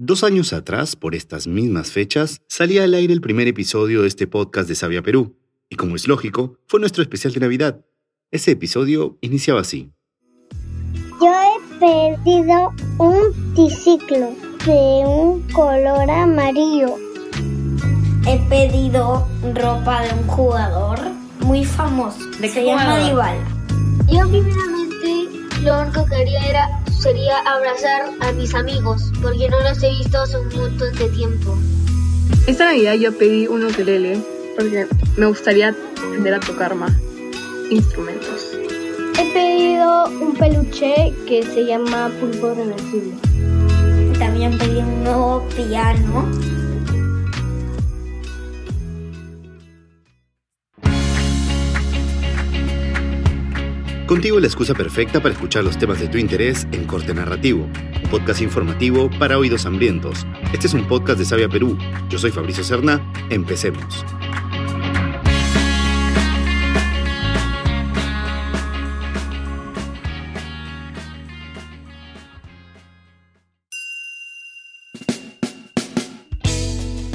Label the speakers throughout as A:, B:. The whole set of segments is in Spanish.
A: Dos años atrás, por estas mismas fechas, salía al aire el primer episodio de este podcast de Sabia Perú, y como es lógico, fue nuestro especial de Navidad. Ese episodio iniciaba así.
B: Yo he perdido un triciclo de un color amarillo.
C: He pedido ropa de un jugador muy famoso.
D: ¿De
C: Se llama? Dybala.
E: Yo primeramente lo único que quería era sería abrazar a mis amigos porque no los he visto hace un montón de tiempo.
D: Esta Navidad yo pedí un ukelele porque me gustaría aprender a tocar más instrumentos.
B: He pedido un peluche que se llama pulpo reversible.
C: También pedí un nuevo piano.
A: Contigo la excusa perfecta para escuchar los temas de tu interés en Corte Narrativo, un podcast informativo para oídos hambrientos. Este es un podcast de Sabia Perú. Yo soy Fabricio Cerna. Empecemos.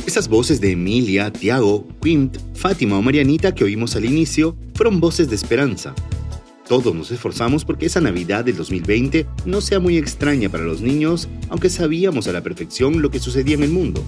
A: Esas voces de Emilia, Tiago, Quint, Fátima o Marianita que oímos al inicio fueron voces de esperanza. Todos nos esforzamos porque esa Navidad del 2020 no sea muy extraña para los niños, aunque sabíamos a la perfección lo que sucedía en el mundo.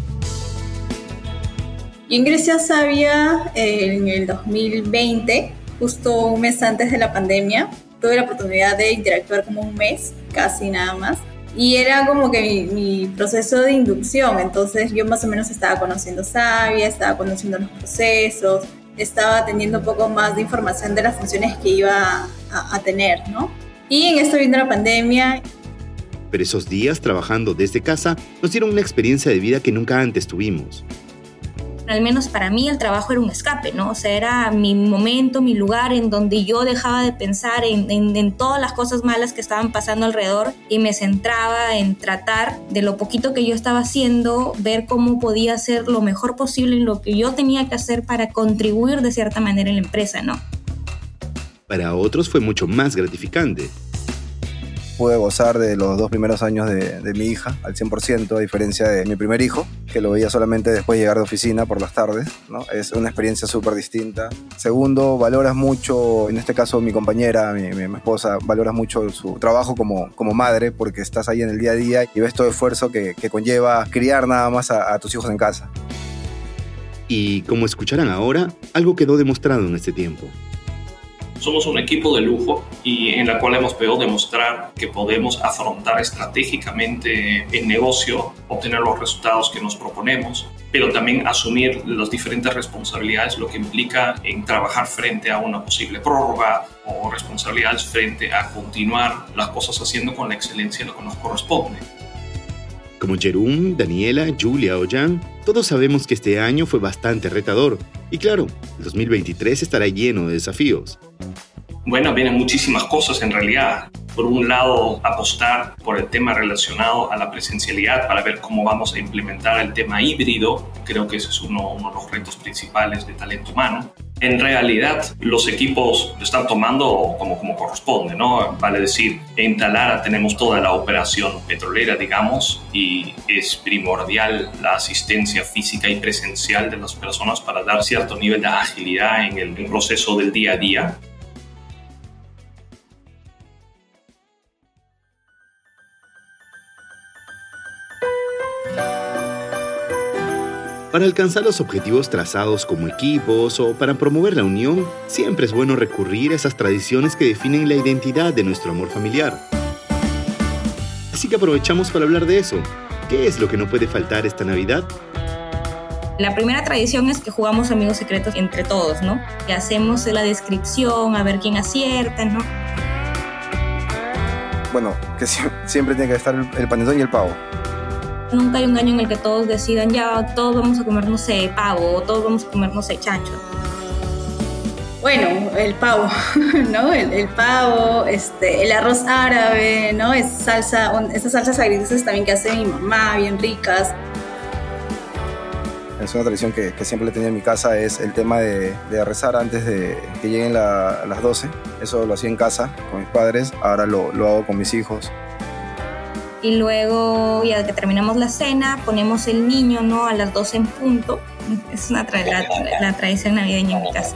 F: Yo ingresé a Sabia en el 2020, justo un mes antes de la pandemia. Tuve la oportunidad de interactuar como un mes, casi nada más. Y era como que mi, mi proceso de inducción, entonces yo más o menos estaba conociendo Sabia, estaba conociendo los procesos, estaba teniendo un poco más de información de las funciones que iba a, a tener, ¿no? Y en esto vino la pandemia
A: Pero esos días trabajando desde casa nos dieron una experiencia de vida que nunca antes tuvimos.
G: al menos para mí el trabajo era un escape, ¿no? O sea, era mi momento, mi lugar en donde yo dejaba de pensar en, en- en todas las cosas malas que estaban pasando alrededor y me centraba en tratar de lo poquito que yo estaba haciendo, ver cómo podía hacer lo mejor posible en lo que yo tenía que hacer para contribuir de cierta manera en la empresa, ¿no?
A: Para otros fue mucho más gratificante.
H: pude gozar de los dos primeros años de, de mi hija al 100%, a diferencia de mi primer hijo, que lo veía solamente después de llegar de oficina por las tardes. ¿no? Es una experiencia súper distinta. Segundo, valoras mucho, en este caso mi compañera, mi, mi- mi esposa, valoras mucho su trabajo como, como madre, porque estás ahí en el día a día y ves todo el esfuerzo que, que conlleva criar nada más a, a tus hijos en casa.
A: Y como escucharán ahora, algo quedó demostrado en este tiempo.
I: Somos un equipo de lujo y en la cual hemos podido demostrar que podemos afrontar estratégicamente el negocio, obtener los resultados que nos proponemos, pero también asumir las diferentes responsabilidades, lo que implica en trabajar frente a una posible prórroga o responsabilidades frente a continuar las cosas haciendo con la excelencia lo que nos corresponde.
A: Como Jerum, Daniela, Julia o Jan, todos sabemos que este año fue bastante retador. Y claro, el 2023 estará lleno de desafíos.
I: Bueno, vienen muchísimas cosas en realidad. Por un lado, apostar por el tema relacionado a la presencialidad para ver cómo vamos a implementar el tema híbrido. Creo que ese es uno, uno de los retos principales de talento humano. En realidad, los equipos lo están tomando como, como corresponde, ¿no? Vale decir, en Talara tenemos toda la operación petrolera, digamos, y es primordial la asistencia física y presencial de las personas para dar cierto nivel de agilidad en el proceso del día a día.
A: Para alcanzar los objetivos trazados como equipos o para promover la unión, siempre es bueno recurrir a esas tradiciones que definen la identidad de nuestro amor familiar. Así que aprovechamos para hablar de eso. ¿Qué es lo que no puede faltar esta Navidad?
G: La primera tradición es que jugamos amigos secretos entre todos, ¿no? Y hacemos la descripción, a ver quién acierta, ¿no?
H: Bueno, que sie- siempre tiene que estar el, el panetón y el pavo.
G: Nunca hay un año en el que todos decidan, ya, todos vamos a comer, no sé, pavo, o todos vamos a comer, no sé, chancho.
F: Bueno, el pavo, ¿no? El, el pavo, este, el arroz árabe, ¿no? Es salsa, esas salsas agridulces también que hace mi mamá, bien ricas.
H: Es una tradición que, que siempre le tenía en mi casa, es el tema de, de rezar antes de que lleguen la- las 12. Eso lo hacía en casa con mis padres, ahora lo, lo hago con mis hijos.
G: Y luego ya que terminamos la cena ponemos el niño no a las 12 en punto. Es una la, tradición navideña en mi casa.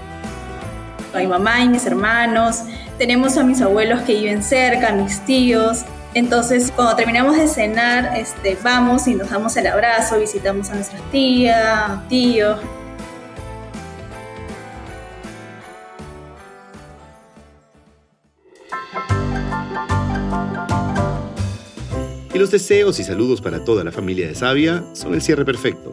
F: Mi mamá y mis hermanos. Tenemos a mis abuelos que viven cerca mis tíos. Entonces, cuando terminamos de cenar, este, vamos y nos damos el abrazo, visitamos a nuestras tías, tíos.
A: Los deseos y saludos para toda la familia de Sabia son el cierre perfecto.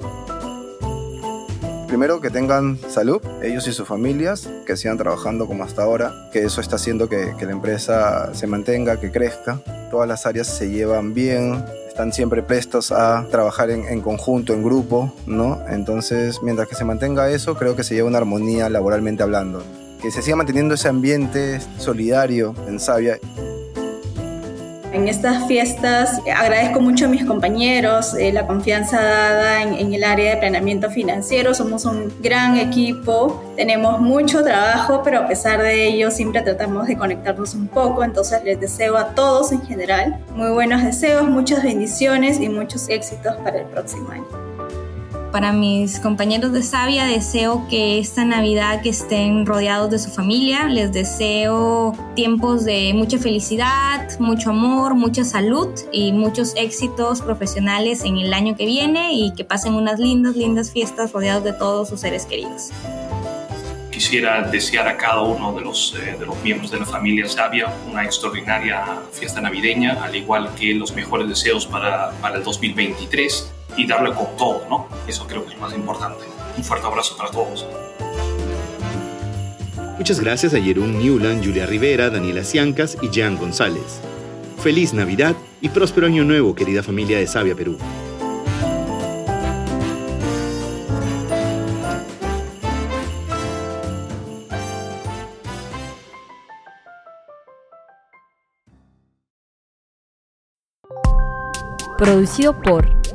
H: Primero que tengan salud, ellos y sus familias, que sigan trabajando como hasta ahora, que eso está haciendo que, la empresa se mantenga, que crezca. Todas las áreas se llevan bien, están siempre prestos a trabajar en, en, conjunto, en grupo, ¿no? Entonces, mientras que se mantenga eso, creo que se lleva una armonía laboralmente hablando. Que se siga manteniendo ese ambiente solidario en Sabia
F: en estas fiestas agradezco mucho a mis compañeros eh, la confianza dada en, el área de planeamiento financiero. Somos un gran equipo, tenemos mucho trabajo, pero a pesar de ello siempre tratamos de conectarnos un poco. Entonces les deseo a todos en general muy buenos deseos, muchas bendiciones y muchos éxitos para el próximo año
G: para mis compañeros de Sabia deseo que esta Navidad que estén rodeados de su familia, les deseo tiempos de mucha felicidad, mucho amor, mucha salud y muchos éxitos profesionales en el año que viene y que pasen unas lindas, lindas fiestas rodeados de todos sus seres queridos.
I: Quisiera desear a cada uno de los, eh, de los miembros de la familia Sabia una extraordinaria fiesta navideña, al igual que los mejores deseos para, para el 2023 y darle con todo, ¿no? Eso creo que es más importante. Un fuerte abrazo para todos.
A: Muchas gracias a Jerón Newland, Julia Rivera, Daniela Ciancas y Jean González. Feliz Navidad y próspero año nuevo, querida familia de Sabia Perú.
J: Producido por